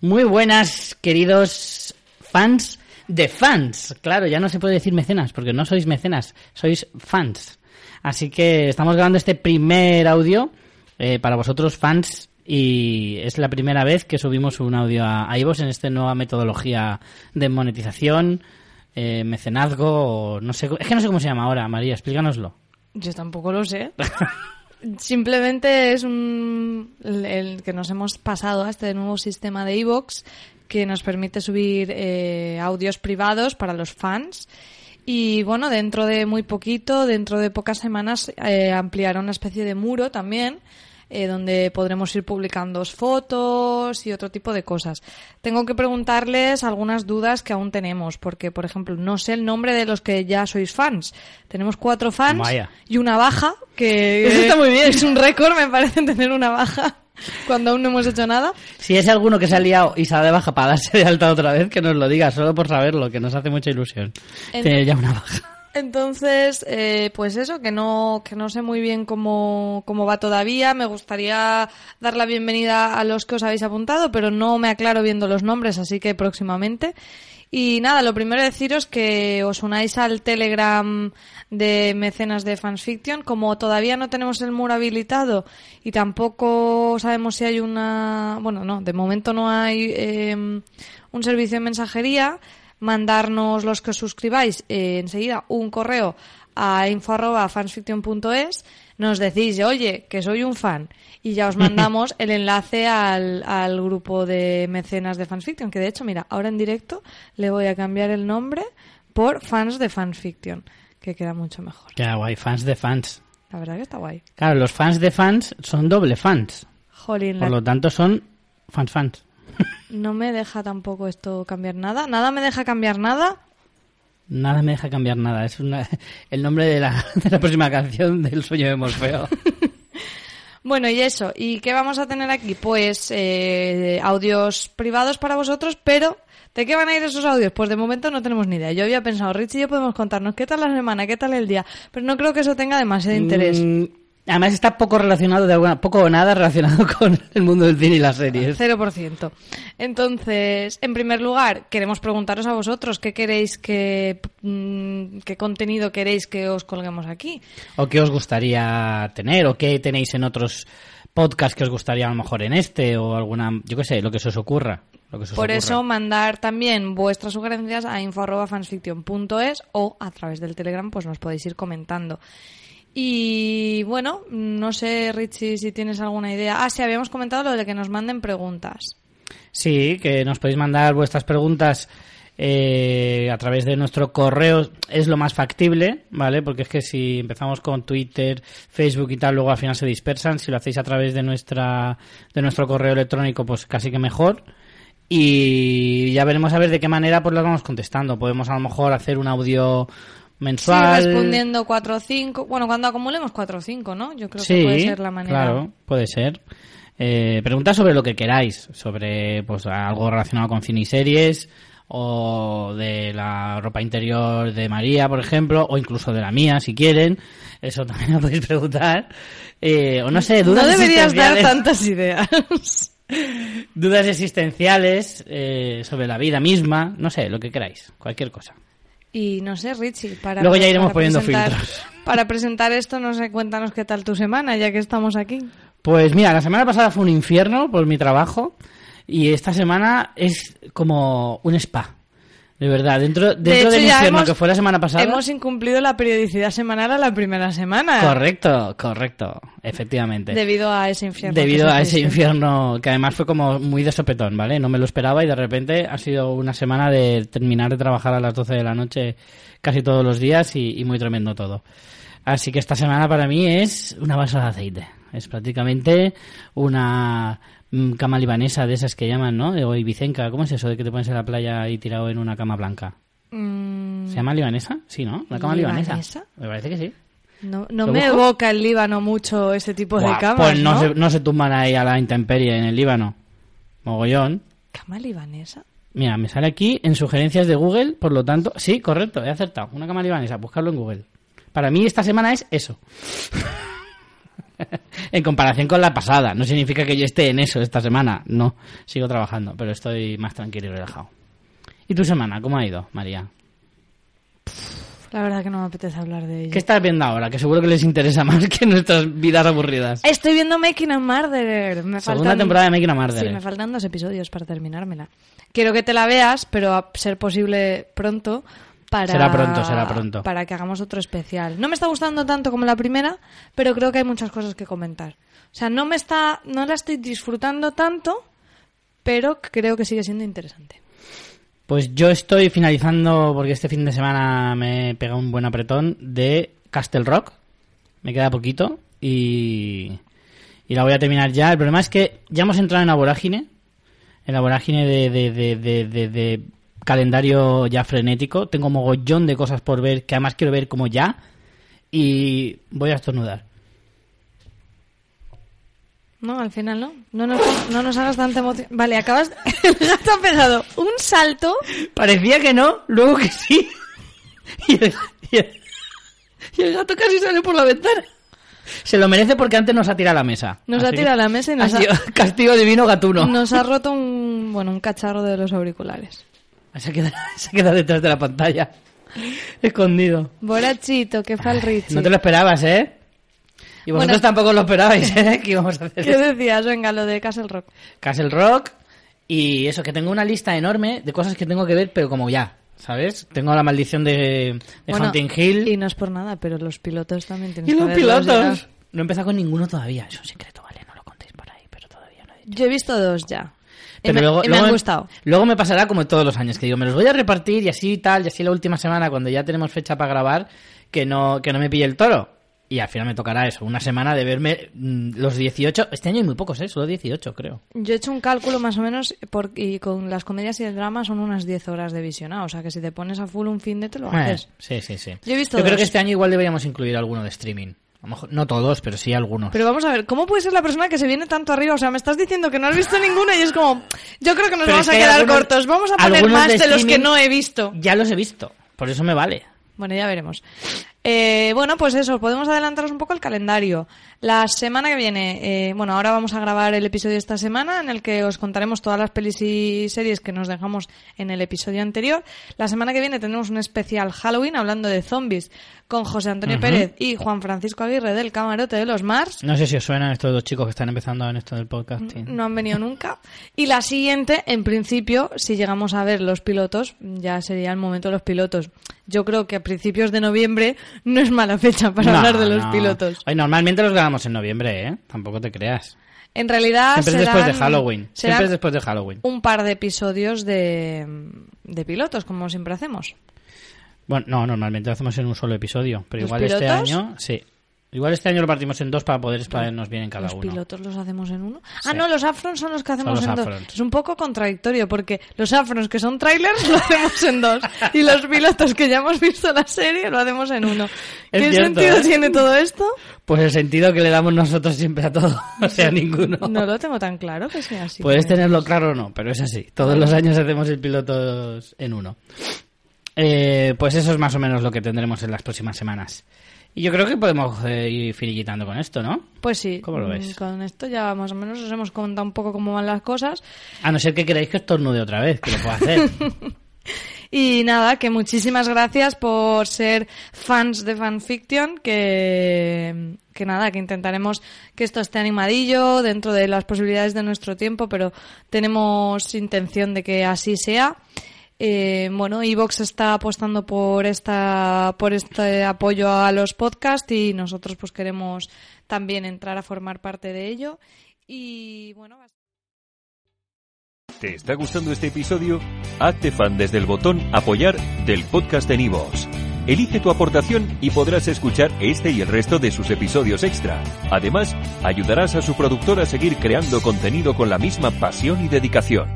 Muy buenas, queridos fans de fans. Claro, ya no se puede decir mecenas, porque no sois mecenas, sois fans. Así que estamos grabando este primer audio eh, para vosotros, fans, y es la primera vez que subimos un audio a, iVoox en esta nueva metodología de monetización, eh, mecenazgo, o no sé, es que no sé cómo se llama ahora, María, explícanoslo. Yo tampoco lo sé. Simplemente es un, el, que nos hemos pasado a este nuevo sistema de iVoox que nos permite subir eh, audios privados para los fans. Y bueno, dentro de muy poquito, dentro de pocas semanas, eh, ampliará una especie de muro también, eh, donde podremos ir publicando fotos y otro tipo de cosas. Tengo que preguntarles algunas dudas que aún tenemos, porque, por ejemplo, no sé el nombre de los que ya sois fans. Tenemos cuatro fans Vaya. y una baja, que Eso está muy bien. es un récord, me parece, tener una baja cuando aún no hemos hecho nada. Si es alguno que se ha liado y se ha de baja para darse de alta otra vez, que nos lo diga, solo por saberlo, que nos hace mucha ilusión. Ent- Tener ya una baja. Entonces, eh, pues eso, que no, que no sé muy bien cómo, cómo va todavía. Me gustaría dar la bienvenida a los que os habéis apuntado, pero no me aclaro viendo los nombres, así que próximamente. Y nada, lo primero deciros que os unáis al Telegram de mecenas de Fansfiction. Como todavía no tenemos el muro habilitado y tampoco sabemos si hay una... Bueno, no, de momento no hay eh, un servicio de mensajería. Mandarnos los que os suscribáis eh, enseguida un correo a info@fansfiction.es nos decís, oye, que soy un fan, y ya os mandamos el enlace al, al grupo de mecenas de Fansfiction, que de hecho, mira, ahora en directo le voy a cambiar el nombre por fans de Fansfiction, que queda mucho mejor. Qué guay, fans de fans. La verdad que está guay. Claro, los fans de fans son doble fans. Jolín, Por la- lo tanto, son fans fans. no me deja tampoco esto cambiar nada. Nada me deja cambiar nada. Nada me deja cambiar nada. Es una- el nombre de la, de la próxima canción del sueño de Morfeo. Bueno, y eso. ¿Y qué vamos a tener aquí? Pues eh, audios privados para vosotros, pero ¿de qué van a ir esos audios? Pues de momento no tenemos ni idea. Yo había pensado, Richie y yo podemos contarnos qué tal la semana, qué tal el día, pero no creo que eso tenga demasiado interés. Mm, además está poco relacionado, de alguna, poco o nada relacionado con el mundo del cine y las series. 0%. Entonces, en primer lugar, queremos preguntaros a vosotros qué queréis que, mm, qué contenido queréis que os colguemos aquí. ¿O qué os gustaría tener? ¿O qué tenéis en otros podcasts que os gustaría a lo mejor en este? O alguna, yo qué sé, lo que se os ocurra. Lo que se os Por ocurra. eso, mandar también vuestras sugerencias a info.fansfiction.es o a través del Telegram, pues nos podéis ir comentando. Y bueno, no sé, Richie, si tienes alguna idea. Ah, sí, habíamos comentado lo de que nos manden preguntas. Sí, que nos podéis mandar vuestras preguntas eh, a través de nuestro correo. Es lo más factible, ¿vale? Porque es que si empezamos con Twitter, Facebook y tal, luego al final se dispersan. Si lo hacéis a través de nuestra de nuestro correo electrónico, pues casi que mejor. Y ya veremos a ver de qué manera pues las vamos contestando. Podemos a lo mejor hacer un audio mensual. Sí, respondiendo 4 o 5. Bueno, cuando acumulemos 4 o 5, ¿no? Yo creo Sí, que puede ser la manera. Claro, puede ser. Eh, preguntas sobre lo que queráis, sobre pues algo relacionado con cine y series, o de la ropa interior de María, por ejemplo, o incluso de la mía, si quieren. Eso también lo podéis preguntar. Eh, o no sé, dudas No deberías dar tantas ideas. dudas existenciales eh, sobre la vida misma, no sé, lo que queráis, cualquier cosa. Y no sé, Richie, para, Luego ya iremos poniendo filtros. Para presentar esto, no sé, cuéntanos qué tal tu semana, ya que estamos aquí. Pues mira, la semana pasada fue un infierno por mi trabajo y esta semana es como un spa. De verdad, dentro, dentro de del infierno hemos, que fue la semana pasada. Hemos incumplido la periodicidad semanal a la primera semana. Correcto, correcto, efectivamente. Debido a ese infierno. Debido a ese infierno que además fue como muy de sopetón, ¿vale? No me lo esperaba y de repente ha sido una semana de terminar de trabajar a las 12 de la noche casi todos los días y, y muy tremendo todo. Así que esta semana para mí es una balsa de aceite. Es prácticamente una cama libanesa de esas que llaman, ¿no? O ibicenca. ¿Cómo es eso de que te pones en la playa y tirado en una cama blanca? Mm, ¿Se llama libanesa? Sí, ¿no? La cama libanesa. ¿Libanesa? Me parece que sí. no no ¿Lo me busco? evoca el Líbano mucho ese tipo de camas, pues no, ¿no? Se, no se tumban ahí a la intemperie en el Líbano. Mogollón. ¿Cama libanesa? Mira, me sale aquí en sugerencias de Google, por lo tanto, sí, correcto, he acertado. Una cama libanesa, buscarlo en Google. Para mí esta semana es eso. en comparación con la pasada. No significa que yo esté en eso esta semana. No, sigo trabajando, pero estoy más tranquilo y relajado. ¿Y tu semana? ¿Cómo ha ido, María? La verdad que no me apetece hablar de ello. ¿Qué estás viendo ahora? Que seguro que les interesa más que nuestras vidas aburridas. Estoy viendo Making a Murderer. Me Segunda faltan- temporada de Making a Murderer. Sí, me faltan dos episodios para terminármela. Quiero que te la veas, pero a ser posible pronto. Para, Será pronto, será pronto. Para que hagamos otro especial. No me está gustando tanto como la primera, pero creo que hay muchas cosas que comentar. O sea, no me está, no la estoy disfrutando tanto, pero creo que sigue siendo interesante. Pues yo estoy finalizando, porque este fin de semana me pega un buen apretón, de Castle Rock. Me queda poquito y, y la voy a terminar ya. El problema es que ya hemos entrado en la vorágine, en la vorágine de, de, de- de calendario ya frenético. Tengo mogollón de cosas por ver que además quiero ver como ya y voy a estornudar. No, al final no. No nos, no nos hagas tanta emoción. Vale, acabas. El gato ha pegado un salto. Parecía que no, luego que sí. Y el, y el- y el gato casi sale por la ventana. Se lo merece porque antes nos ha tirado a la mesa. Nos ha tirado a la mesa y nos ha castigo divino gatuno. Nos ha roto un, bueno, un cacharro de los auriculares. Se, queda, se queda detrás de la pantalla. Escondido. Borachito, que fa el Richie. No te lo esperabas, ¿eh? Y vosotros Bueno. tampoco lo esperabais, ¿eh? Que íbamos a hacer ¿Qué decías? Venga, lo de Castle Rock. Castle Rock y eso, que tengo una lista enorme de cosas que tengo que ver, pero como ya, ¿sabes? Tengo la maldición de, de Bueno, Hunting Hill. Y no es por nada, pero los pilotos también tienes Y que los verlos pilotos. No he empezado con ninguno todavía. Es un secreto, ¿vale? No lo contéis por ahí, pero todavía no he dicho. Yo he visto dos ya. Pero me, luego, me luego han gustado. Luego me pasará como todos los años, que digo, me los voy a repartir y así y tal, y así la última semana, cuando ya tenemos fecha para grabar, que no, que no me pille el toro. Y al final me tocará eso, una semana de verme mm, los 18. Este año hay muy pocos, ¿eh? Solo 18, creo. Yo he hecho un cálculo más o menos por, y con las comedias y el drama son unas 10 horas de visionado. O sea que si te pones a full un fin de te lo Eh, haces. sí, sí, sí. Yo he visto creo dos. que este año igual deberíamos incluir alguno de streaming. A lo mejor, no todos, pero sí algunos. Pero vamos a ver, ¿cómo puede ser la persona que se viene tanto arriba? O sea, me estás diciendo que no has visto ninguno y es como, yo creo que nos Pero vamos a que quedar algunos- cortos. Vamos a poner más de de, los que no he visto. Ya los he visto, por eso me vale. Bueno, ya veremos. Eh, bueno, pues eso, podemos adelantaros un poco el calendario. La semana que viene, eh, bueno, ahora vamos a grabar el episodio de esta semana en el que os contaremos todas las pelis y series que nos dejamos en el episodio anterior. La semana que viene tendremos un especial Halloween hablando de zombies con José Antonio Pérez y Juan Francisco Aguirre del Camarote de los Mars. No sé si os suenan estos dos chicos que están empezando en esto del podcasting. No han venido nunca. Y la siguiente, en principio, si llegamos a ver los pilotos, ya sería el momento de los pilotos. Yo creo que a principios de noviembre no es mala fecha para No, hablar de los no. pilotos. Ay, normalmente los grabamos en noviembre, ¿eh? Tampoco te creas. En realidad Siempre es después de Halloween. Siempre es después de Halloween. un par de episodios de, de pilotos, como siempre hacemos. Bueno, no, normalmente lo hacemos en un solo episodio. Pero ¿Los igual este año, sí. Igual este año lo partimos en dos para poder expandirnos bien en cada ¿Los uno. pilotos los hacemos en uno? Sí. Ah, no, los afrons son los que hacemos los en dos. Es un poco contradictorio porque los afrons que son trailers lo hacemos en dos y los pilotos que ya hemos visto la serie lo hacemos en uno. Es ¿Qué cierto, sentido ¿eh? tiene todo esto? Pues el sentido que le damos nosotros siempre a todo, o sea, ninguno. No lo tengo tan claro que sea así. Puedes tenerlo claro o no, pero es así. Todos los años hacemos el piloto en uno. Eh, pues eso es más o menos lo que tendremos en las próximas semanas. Y yo creo que podemos eh, ir finiquitando con esto, ¿no? Pues sí. ¿Cómo lo ves? Con esto ya más o menos os hemos contado un poco cómo van las cosas. A no ser que queráis que estornude otra vez, que lo puedo hacer. Y nada, que muchísimas gracias por ser fans de fanfiction, que, que nada, que intentaremos que esto esté animadillo dentro de las posibilidades de nuestro tiempo, pero tenemos intención de que así sea. Eh, bueno, Evox está apostando por esta, por este apoyo a los podcasts y nosotros pues queremos también entrar a formar parte de ello. Y bueno, ¿Te está gustando este episodio? Hazte fan desde el botón Apoyar del podcast de Nivos. Elige tu aportación y podrás escuchar este y el resto de sus episodios extra. Además, ayudarás a su productor a seguir creando contenido con la misma pasión y dedicación.